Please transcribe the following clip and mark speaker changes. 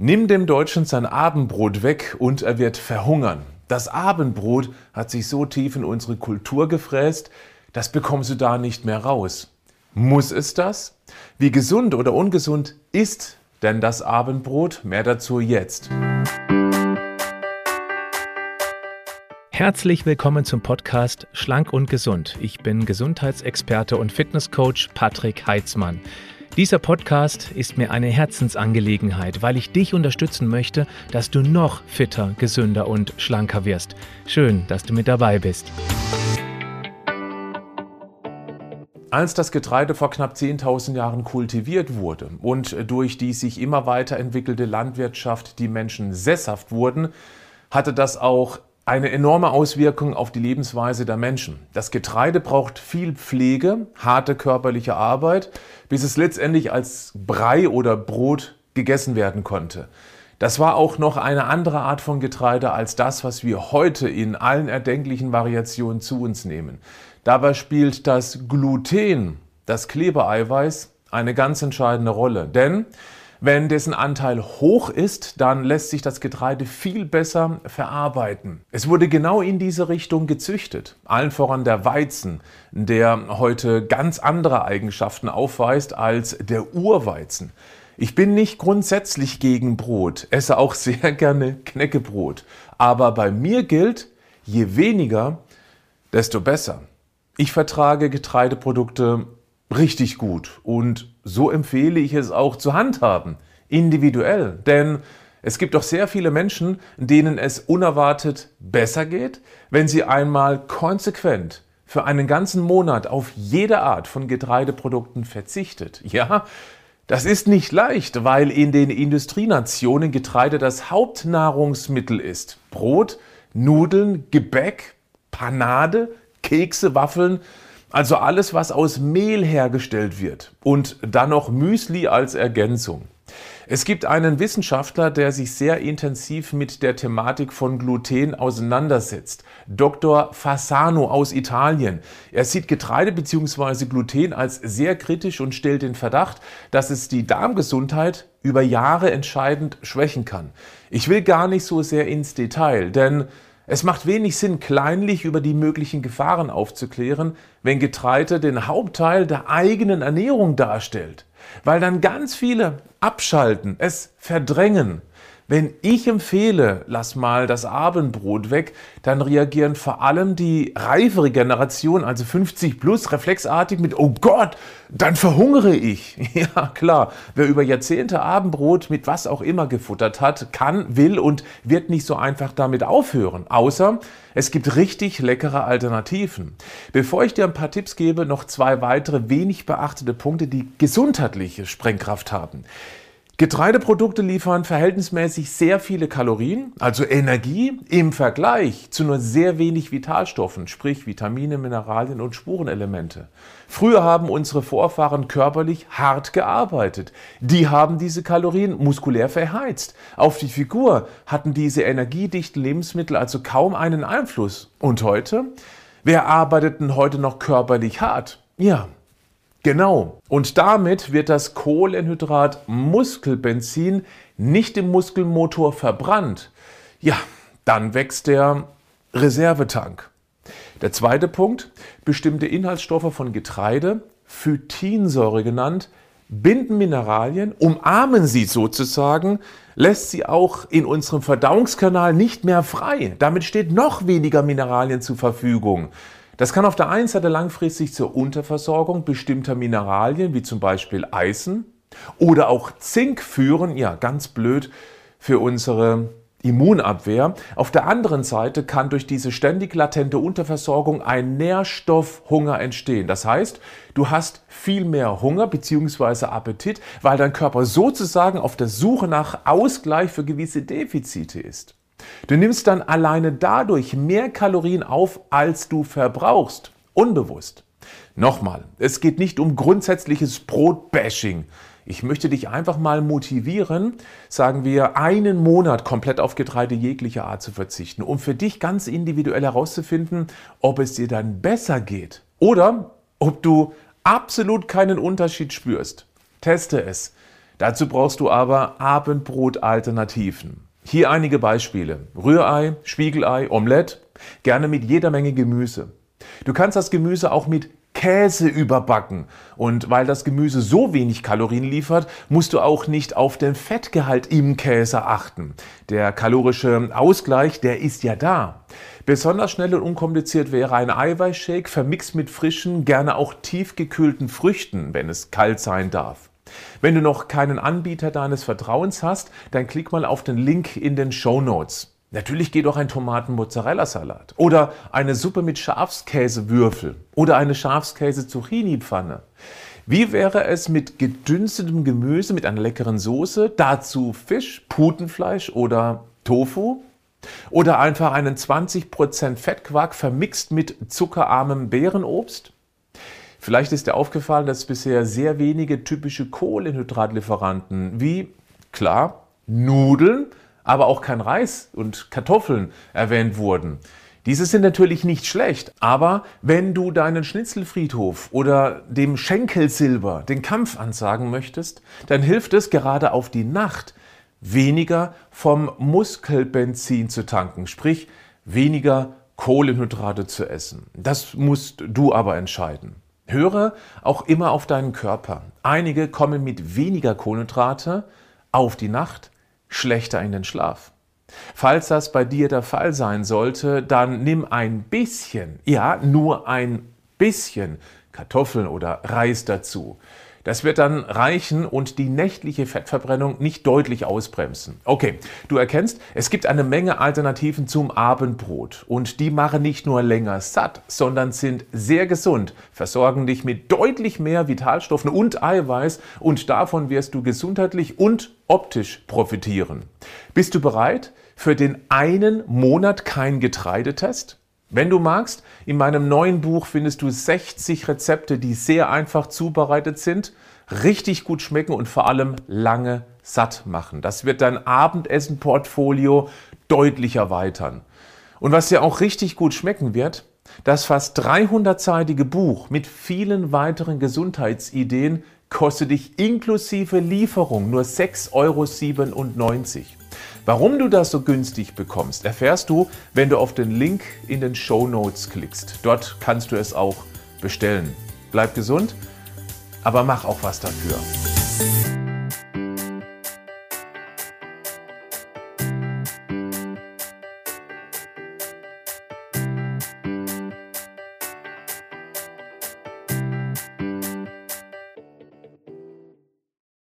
Speaker 1: Nimm dem Deutschen sein Abendbrot weg und er wird verhungern. Das Abendbrot hat sich so tief in unsere Kultur gefräst, das bekommst du da nicht mehr raus. Muss es das? Wie gesund oder ungesund ist denn das Abendbrot? Mehr dazu jetzt.
Speaker 2: Herzlich willkommen zum Podcast Schlank und Gesund. Ich bin Gesundheitsexperte und Fitnesscoach Patrick Heitzmann. Dieser Podcast ist mir eine Herzensangelegenheit, weil ich dich unterstützen möchte, dass du noch fitter, gesünder und schlanker wirst. Schön, dass du mit dabei bist.
Speaker 1: Als das Getreide vor knapp 10.000 Jahren kultiviert wurde und durch die sich immer weiterentwickelte Landwirtschaft die Menschen sesshaft wurden, hatte das auch eine enorme Auswirkung auf die Lebensweise der Menschen. Das Getreide braucht viel Pflege, harte körperliche Arbeit, bis es letztendlich als Brei oder Brot gegessen werden konnte. Das war auch noch eine andere Art von Getreide als das, was wir heute in allen erdenklichen Variationen zu uns nehmen. Dabei spielt das Gluten, das Klebeeiweiß, eine ganz entscheidende Rolle. Denn wenn dessen Anteil hoch ist, dann lässt sich das Getreide viel besser verarbeiten. Es wurde genau in diese Richtung gezüchtet. Allen voran der Weizen, der heute ganz andere Eigenschaften aufweist als der Urweizen. Ich bin nicht grundsätzlich gegen Brot, esse auch sehr gerne Knäckebrot. Aber bei mir gilt, je weniger, desto besser. Ich vertrage Getreideprodukte richtig gut. Und so empfehle ich es auch zu handhaben, individuell. Denn es gibt doch sehr viele Menschen, denen es unerwartet besser geht, wenn sie einmal konsequent für einen ganzen Monat auf jede Art von Getreideprodukten verzichtet. Ja, das ist nicht leicht, weil in den Industrienationen Getreide das Hauptnahrungsmittel ist. Brot, Nudeln, Gebäck, Panade, Kekse, Waffeln, also alles, was aus Mehl hergestellt wird und dann noch Müsli als Ergänzung. Es gibt einen Wissenschaftler, der sich sehr intensiv mit der Thematik von Gluten auseinandersetzt. Dr. Fasano aus Italien. Er sieht Getreide bzw. Gluten als sehr kritisch und stellt den Verdacht, dass es die Darmgesundheit über Jahre entscheidend schwächen kann. Ich will gar nicht so sehr ins Detail, denn es macht wenig Sinn, kleinlich über die möglichen Gefahren aufzuklären, wenn Getreide den Hauptteil der eigenen Ernährung darstellt, weil dann ganz viele abschalten, es verdrängen wenn ich empfehle, lass mal das Abendbrot weg, dann reagieren vor allem die reifere Generation, also 50 plus, reflexartig mit, oh Gott, dann verhungere ich. Ja, klar, wer über Jahrzehnte Abendbrot mit was auch immer gefuttert hat, kann, will und wird nicht so einfach damit aufhören. Außer es gibt richtig leckere Alternativen. Bevor ich dir ein paar Tipps gebe, noch zwei weitere wenig beachtete Punkte, die gesundheitliche Sprengkraft haben. Getreideprodukte liefern verhältnismäßig sehr viele Kalorien, also Energie, im Vergleich zu nur sehr wenig Vitalstoffen, sprich Vitamine, Mineralien und Spurenelemente. Früher haben unsere Vorfahren körperlich hart gearbeitet. Die haben diese Kalorien muskulär verheizt. Auf die Figur hatten diese energiedichten Lebensmittel also kaum einen Einfluss. Und heute? Wer arbeitet denn heute noch körperlich hart? Ja, Genau. Und damit wird das Kohlenhydrat Muskelbenzin nicht im Muskelmotor verbrannt. Ja, dann wächst der Reservetank. Der zweite Punkt, bestimmte Inhaltsstoffe von Getreide, Phytinsäure genannt, binden Mineralien, umarmen sie sozusagen, lässt sie auch in unserem Verdauungskanal nicht mehr frei. Damit steht noch weniger Mineralien zur Verfügung. Das kann auf der einen Seite langfristig zur Unterversorgung bestimmter Mineralien wie zum Beispiel Eisen oder auch Zink führen, ja ganz blöd für unsere Immunabwehr. Auf der anderen Seite kann durch diese ständig latente Unterversorgung ein Nährstoffhunger entstehen. Das heißt, du hast viel mehr Hunger bzw. Appetit, weil dein Körper sozusagen auf der Suche nach Ausgleich für gewisse Defizite ist. Du nimmst dann alleine dadurch mehr Kalorien auf, als du verbrauchst. Unbewusst. Nochmal, es geht nicht um grundsätzliches Brotbashing. Ich möchte dich einfach mal motivieren, sagen wir, einen Monat komplett auf Getreide jeglicher Art zu verzichten, um für dich ganz individuell herauszufinden, ob es dir dann besser geht oder ob du absolut keinen Unterschied spürst. Teste es. Dazu brauchst du aber Abendbrot-Alternativen. Hier einige Beispiele. Rührei, Spiegelei, Omelette, gerne mit jeder Menge Gemüse. Du kannst das Gemüse auch mit Käse überbacken. Und weil das Gemüse so wenig Kalorien liefert, musst du auch nicht auf den Fettgehalt im Käse achten. Der kalorische Ausgleich, der ist ja da. Besonders schnell und unkompliziert wäre ein Eiweißshake vermixt mit frischen, gerne auch tiefgekühlten Früchten, wenn es kalt sein darf. Wenn du noch keinen Anbieter deines Vertrauens hast, dann klick mal auf den Link in den Show Notes. Natürlich geht auch ein Tomaten-Mozzarella-Salat oder eine Suppe mit Schafskäsewürfel oder eine Schafskäse-Zucchini-Pfanne. Wie wäre es mit gedünstetem Gemüse mit einer leckeren Soße, dazu Fisch, Putenfleisch oder Tofu? Oder einfach einen 20% Fettquark vermixt mit zuckerarmem Beerenobst? Vielleicht ist dir aufgefallen, dass bisher sehr wenige typische Kohlenhydratlieferanten wie, klar, Nudeln, aber auch kein Reis und Kartoffeln erwähnt wurden. Diese sind natürlich nicht schlecht, aber wenn du deinen Schnitzelfriedhof oder dem Schenkelsilber den Kampf ansagen möchtest, dann hilft es gerade auf die Nacht, weniger vom Muskelbenzin zu tanken, sprich weniger Kohlenhydrate zu essen. Das musst du aber entscheiden. Höre auch immer auf deinen Körper. Einige kommen mit weniger Kohlenhydrate auf die Nacht schlechter in den Schlaf. Falls das bei dir der Fall sein sollte, dann nimm ein bisschen, ja, nur ein bisschen Kartoffeln oder Reis dazu. Das wird dann reichen und die nächtliche Fettverbrennung nicht deutlich ausbremsen. Okay, du erkennst, es gibt eine Menge Alternativen zum Abendbrot und die machen nicht nur länger satt, sondern sind sehr gesund, versorgen dich mit deutlich mehr Vitalstoffen und Eiweiß und davon wirst du gesundheitlich und optisch profitieren. Bist du bereit für den einen Monat kein Getreidetest? Wenn du magst, in meinem neuen Buch findest du 60 Rezepte, die sehr einfach zubereitet sind, richtig gut schmecken und vor allem lange satt machen. Das wird dein Abendessen-Portfolio deutlich erweitern. Und was dir auch richtig gut schmecken wird, das fast 300-seitige Buch mit vielen weiteren Gesundheitsideen kostet dich inklusive Lieferung nur 6,97 Euro. Warum du das so günstig bekommst, erfährst du, wenn du auf den Link in den Show Notes klickst. Dort kannst du es auch bestellen. Bleib gesund, aber mach auch was dafür.